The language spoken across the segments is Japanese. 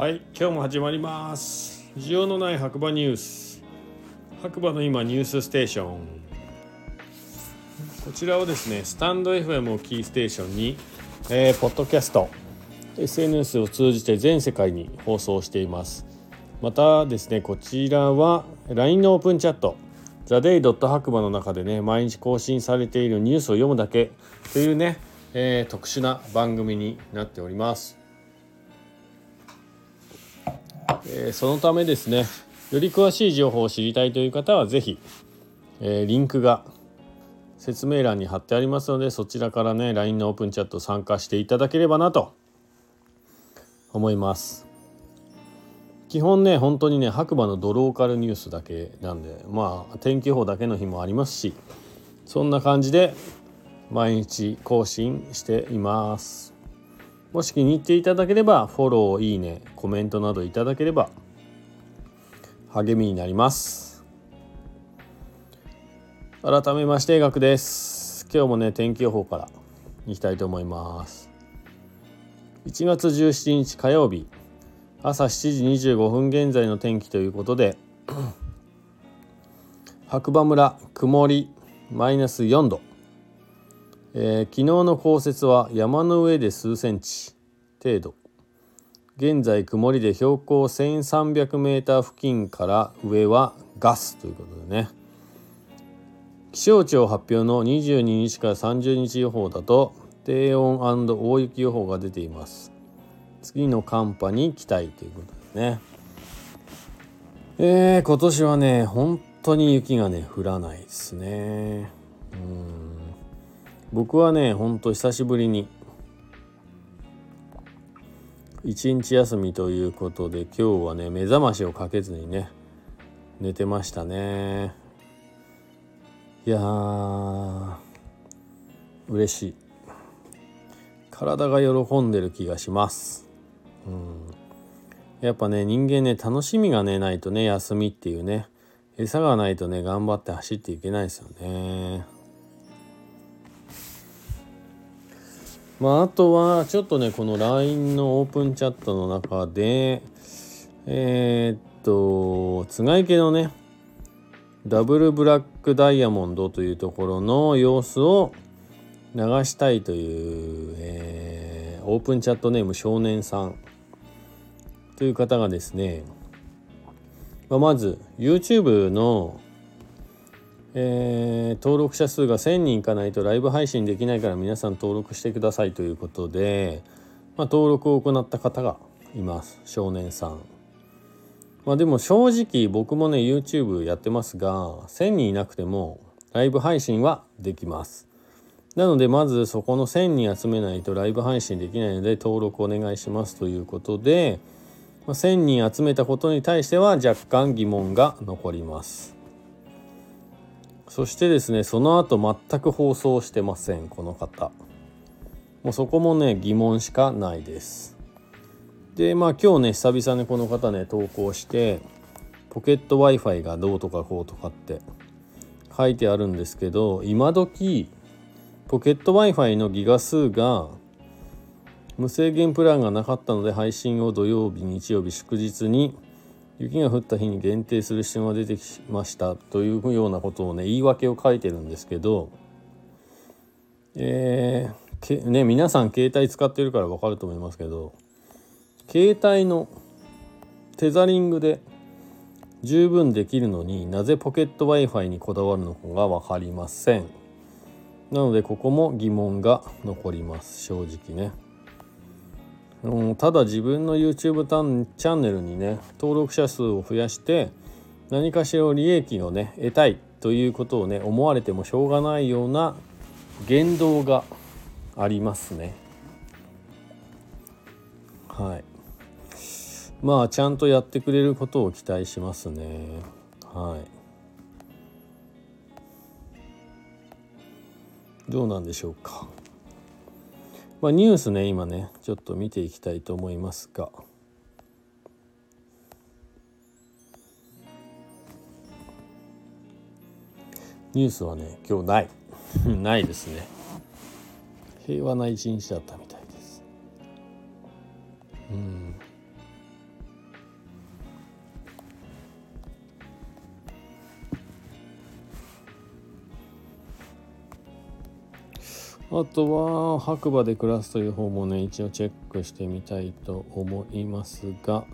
はい今日も始まります。需要のない白馬ニュース。白馬の今ニュースステーション。こちらをですねスタンド FM をキーステーションに、えー、ポッドキャスト SNS を通じて全世界に放送しています。またですねこちらは LINE のオープンチャットザデイドット白馬の中でね毎日更新されているニュースを読むだけというね、えー、特殊な番組になっております。え、そのためですねより詳しい情報を知りたいという方は是非、え、リンクが説明欄に貼ってありますのでそちらからね LINE のオープンチャット参加していただければなと思います。基本ね本当にね白馬のドローカルニュースだけなんでまあ天気予報だけの日もありますしそんな感じで毎日更新しています。もし気に入っていただければフォローいいねコメントなどいただければ励みになります。改めまして学です。今日もね天気予報からいきたいと思います。1月17日火曜日。朝7時25分現在の天気ということで白馬村曇りマイナス4度。えー、昨日の降雪は山の上で数センチ程度。現在曇りで標高 1300m 付近から上はガスということでね。気象庁発表の22日から30日予報だと低温大雪予報が出ています。次の寒波に期待ということですね。えー、今年はね本当に雪がね降らないですね。うん。僕はねほんと久しぶりに一日休みということで今日はね目覚ましをかけずにね寝てましたね。いやー嬉しい。体が喜んでる気がします。うん。やっぱね人間ね楽しみがねないとね休みっていうね餌がないとね頑張って走っていけないですよね。まあ、あとはちょっとねこの LINE のオープンチャットの中でえー、っとつがい系のねダブルブラックダイヤモンドというところの様子を流したいという、えー、オープンチャットネーム少年さんという方がですね、まあ、まず YouTube のえー、登録者数が1000人いかないとライブ配信できないから皆さん登録してくださいということで、まあ、登録を行った方がいます少年さん。まあ、でも正直僕もね YouTube やってますが1000人いなくてもライブ配信はできます。なのでまずそこの1000人集めないとライブ配信できないので登録お願いしますということで、まあ、1000人集めたことに対しては若干疑問が残ります。そしてですねその後全く放送してませんこの方。もうそこもね疑問しかないです。でまあ今日ね久々にこの方ね投稿してポケット w i f i がどうとかこうとかって書いてあるんですけど今時ポケット w i f i のギガ数が無制限プランがなかったので配信を土曜日日曜日祝日に雪が降った日に限定する必要が出てきましたというようなことをね言い訳を書いてるんですけどえー、ね皆さん携帯使ってるから分かると思いますけど携帯のテザリングで十分できるのになぜポケット w i f i にこだわるのかが分かりませんなのでここも疑問が残ります正直ね。うん、ただ自分の YouTube チャンネルにね登録者数を増やして何かしら利益をね得たいということをね思われてもしょうがないような言動がありますね。はいまあちゃんとやってくれることを期待しますね。はいどうなんでしょうか。まあ、ニュースね今ねちょっと見ていきたいと思いますが。ニュースはね今日ない。ないですね。平和な一日だったみたいです。うん。あとは白馬で暮らすという方もね一応チェックしてみたいと思いますが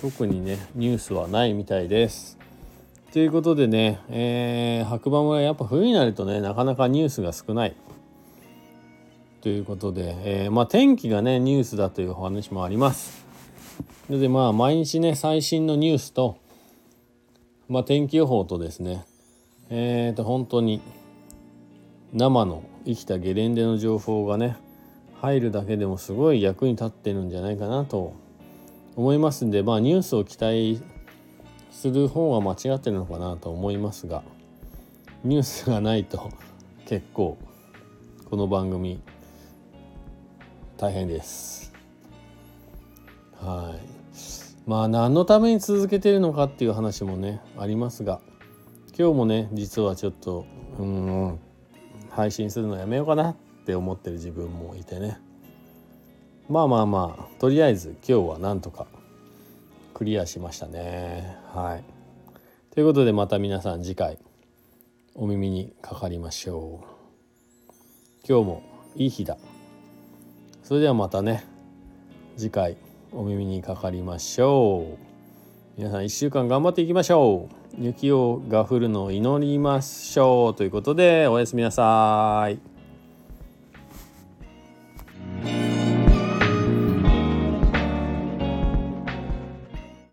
特にねニュースはないみたいです。ということでね、えー、白馬村やっぱ冬になるとねなかなかニュースが少ないということで、えー、まあ天気がねニュースだというお話もあります。のでまあ毎日ね最新のニュースと、まあ、天気予報とですねえーと本当に生の生きたゲレンデの情報がね入るだけでもすごい役に立ってるんじゃないかなと思いますんでまあニュースを期待する方は間違ってるのかなと思いますがニュースがないと 結構この番組大変です。はい。まあ何のために続けてるのかっていう話もねありますが今日もね実はちょっとうん配信するのやめようかなって思ってる自分もいてね。まあまあまあとりあえず今日はなんとかクリアしましたね。はい。ということでまた皆さん次回お耳にかかりましょう。今日もいい日だ。それではまたね。次回お耳にかかりましょう。皆さん1週間頑張っていきましょう。雪をが降るのを祈りましょうということでおやすみなさい。